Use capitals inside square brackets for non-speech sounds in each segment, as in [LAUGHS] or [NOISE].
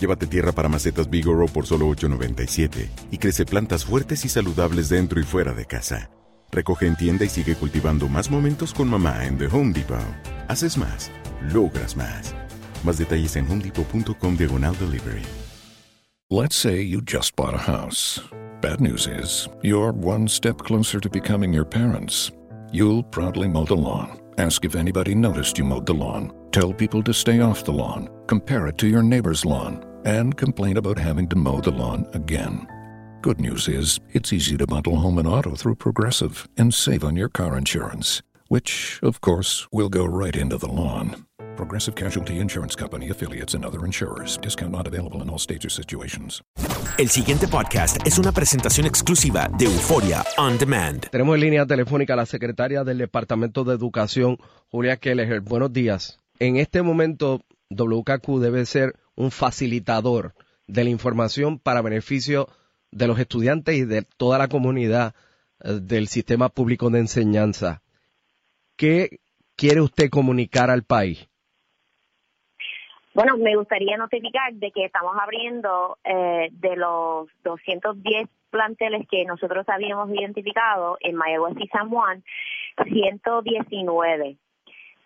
Llévate tierra para macetas Bigoro por solo $8.97 y crece plantas fuertes y saludables dentro y fuera de casa. Recoge en tienda y sigue cultivando más momentos con mamá en The Home Depot. Haces más, logras más. Más detalles en homedepot.com diagonal delivery. Let's say you just bought a house. Bad news is, you're one step closer to becoming your parents. You'll proudly mow the lawn, ask if anybody noticed you mowed the lawn, tell people to stay off the lawn, compare it to your neighbor's lawn, and complain about having to mow the lawn again. Good news is, it's easy to bundle home and auto through Progressive and save on your car insurance, which, of course, will go right into the lawn. Progressive Casualty Insurance Company, affiliates, and other insurers. Discount not available in all states or situations. El siguiente podcast es una presentación exclusiva de Euforia On Demand. Tenemos en línea telefónica a la secretaria del Departamento de Educación, Julia Kelleher. Buenos días. En este momento, WKQ debe ser un facilitador de la información para beneficio de los estudiantes y de toda la comunidad eh, del sistema público de enseñanza. ¿Qué quiere usted comunicar al país? Bueno, me gustaría notificar de que estamos abriendo eh, de los 210 planteles que nosotros habíamos identificado en Mayagüez y San Juan, 119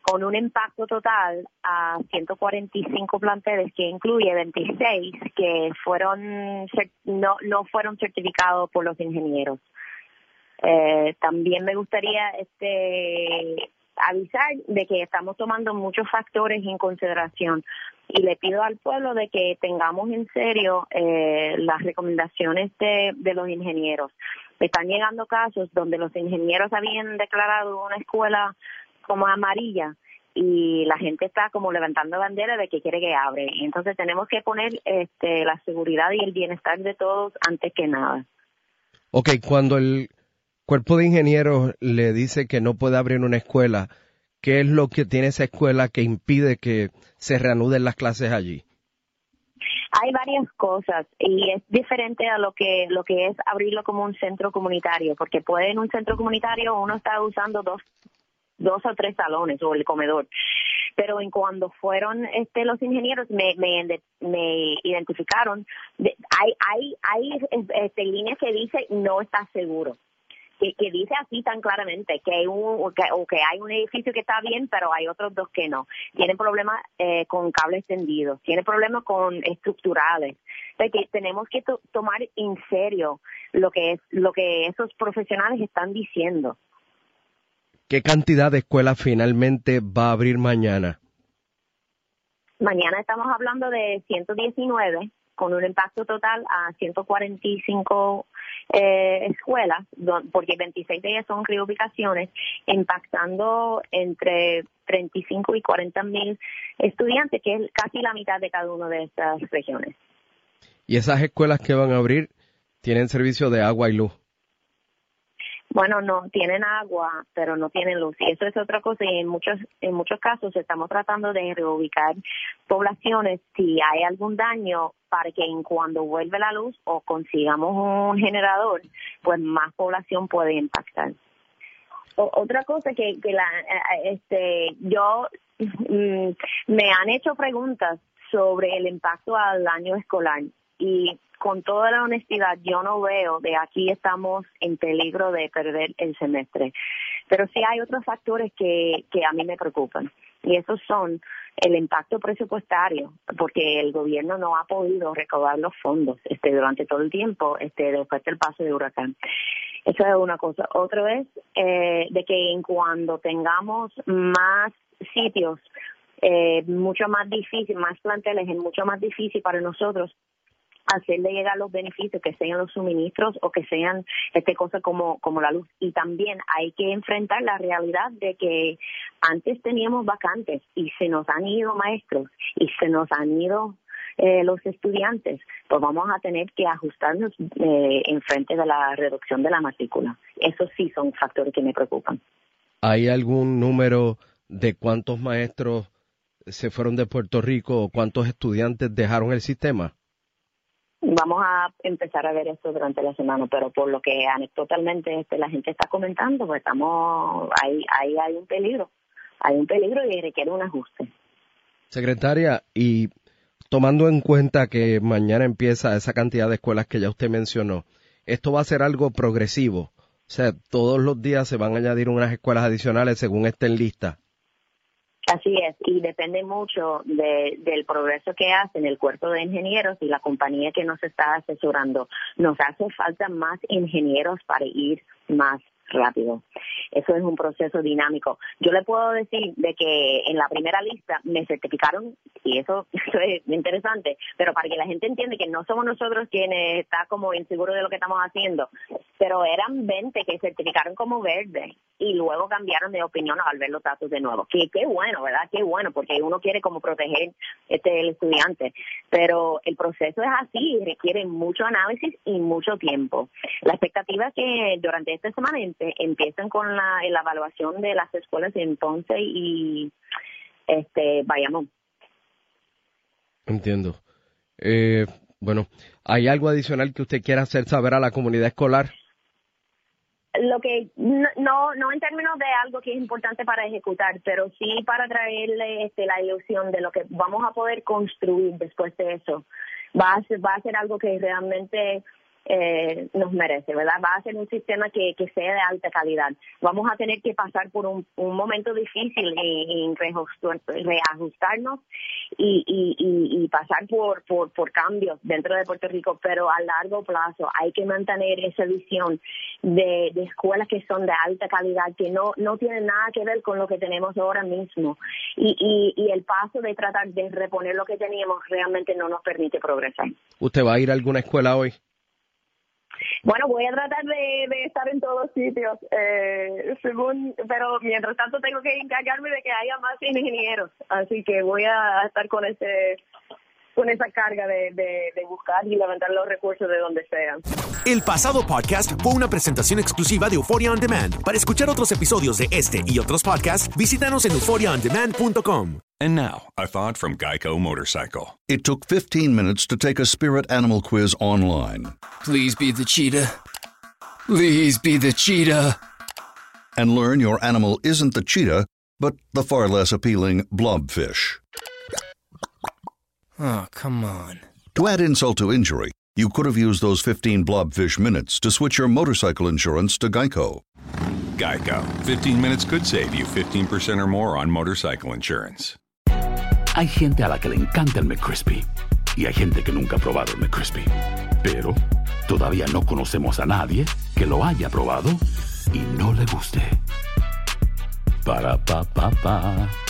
con un impacto total a 145 planteles que incluye 26 que fueron no no fueron certificados por los ingenieros. Eh, también me gustaría este avisar de que estamos tomando muchos factores en consideración y le pido al pueblo de que tengamos en serio eh, las recomendaciones de, de los ingenieros. Están llegando casos donde los ingenieros habían declarado una escuela como amarilla y la gente está como levantando bandera de que quiere que abre. Entonces tenemos que poner este, la seguridad y el bienestar de todos antes que nada. Ok, cuando el cuerpo de ingenieros le dice que no puede abrir una escuela, ¿qué es lo que tiene esa escuela que impide que se reanuden las clases allí? Hay varias cosas y es diferente a lo que lo que es abrirlo como un centro comunitario, porque puede en un centro comunitario uno está usando dos dos o tres salones o el comedor. Pero en cuando fueron este los ingenieros me me, identificaron hay hay hay este, líneas que dice no está seguro. Que, que, dice así tan claramente que hay un que, que hay un edificio que está bien pero hay otros dos que no tienen problemas eh, con cables tendidos tienen problemas con estructurales que tenemos que tomar en serio lo que es lo que esos profesionales están diciendo ¿Qué cantidad de escuelas finalmente va a abrir mañana? Mañana estamos hablando de 119 con un impacto total a 145 eh, escuelas, porque 26 de ellas son reubicaciones, impactando entre 35 y 40 mil estudiantes, que es casi la mitad de cada una de estas regiones. ¿Y esas escuelas que van a abrir tienen servicio de agua y luz? Bueno, no tienen agua, pero no tienen luz. Y eso es otra cosa. Y en muchos, en muchos casos estamos tratando de reubicar poblaciones si hay algún daño para que en cuando vuelve la luz o consigamos un generador, pues más población puede impactar. otra cosa que, que la, eh, este, yo mm, me han hecho preguntas sobre el impacto al año escolar y con toda la honestidad, yo no veo de aquí estamos en peligro de perder el semestre. Pero sí hay otros factores que, que a mí me preocupan. Y esos son el impacto presupuestario, porque el gobierno no ha podido recaudar los fondos este durante todo el tiempo este después del paso de huracán. Eso es una cosa. Otro es eh, de que en cuando tengamos más sitios, eh, mucho más difícil, más planteles, es mucho más difícil para nosotros hacerle llegar los beneficios, que sean los suministros o que sean este cosas como, como la luz. Y también hay que enfrentar la realidad de que antes teníamos vacantes y se nos han ido maestros y se nos han ido eh, los estudiantes, pues vamos a tener que ajustarnos eh, en frente de la reducción de la matrícula. Esos sí son factores que me preocupan. ¿Hay algún número de cuántos maestros se fueron de Puerto Rico o cuántos estudiantes dejaron el sistema? Vamos a empezar a ver esto durante la semana, pero por lo que totalmente este, la gente está comentando, pues estamos ahí, ahí hay un peligro, hay un peligro y requiere un ajuste. Secretaria, y tomando en cuenta que mañana empieza esa cantidad de escuelas que ya usted mencionó, esto va a ser algo progresivo. O sea, todos los días se van a añadir unas escuelas adicionales según estén listas. Así es, y depende mucho del progreso que hacen el cuerpo de ingenieros y la compañía que nos está asesorando. Nos hace falta más ingenieros para ir más rápido. Eso es un proceso dinámico. Yo le puedo decir de que en la primera lista me certificaron, y eso, [LAUGHS] es interesante, pero para que la gente entienda que no somos nosotros quienes está como inseguros de lo que estamos haciendo, pero eran 20 que certificaron como verde y luego cambiaron de opinión al ver los datos de nuevo. Que qué bueno, ¿verdad? Qué bueno, porque uno quiere como proteger este el estudiante, pero el proceso es así, requiere mucho análisis y mucho tiempo. La expectativa es que durante esta semana empiecen con la, la evaluación de las escuelas de entonces y este vayamos. Entiendo. Eh, bueno, ¿hay algo adicional que usted quiera hacer saber a la comunidad escolar? Lo que no, no en términos de algo que es importante para ejecutar, pero sí para traerle este, la ilusión de lo que vamos a poder construir después de eso. Va a ser, va a ser algo que realmente eh, nos merece, ¿verdad? Va a ser un sistema que, que sea de alta calidad. Vamos a tener que pasar por un, un momento difícil en, reajustarnos y, y, pasar por, por, por cambios dentro de Puerto Rico, pero a largo plazo hay que mantener esa visión de, de escuelas que son de alta calidad, que no, no tienen nada que ver con lo que tenemos ahora mismo. Y, y, y el paso de tratar de reponer lo que teníamos realmente no nos permite progresar. ¿Usted va a ir a alguna escuela hoy? Bueno, voy a tratar de, de estar en todos sitios, eh, según, pero mientras tanto tengo que encargarme de que haya más ingenieros, así que voy a estar con ese con esa carga de, de, de, buscar y levantar los recursos de donde sean. El pasado podcast fue una presentación exclusiva de Euphoria On Demand. Para escuchar otros episodios de este y otros podcasts, visítanos en euphoriaondemand.com. And now, a thought from Geico Motorcycle. It took 15 minutes to take a spirit animal quiz online. Please be the cheetah. Please be the cheetah. And learn your animal isn't the cheetah, but the far less appealing blobfish. Oh, come on. To add insult to injury, you could have used those 15 blobfish minutes to switch your motorcycle insurance to Geico. Geico. 15 minutes could save you 15% or more on motorcycle insurance. Hay gente a la que le encanta el McCrispy y hay gente que nunca ha probado el McCrispy. Pero todavía no conocemos a nadie que lo haya probado y no le guste. Para pa pa pa.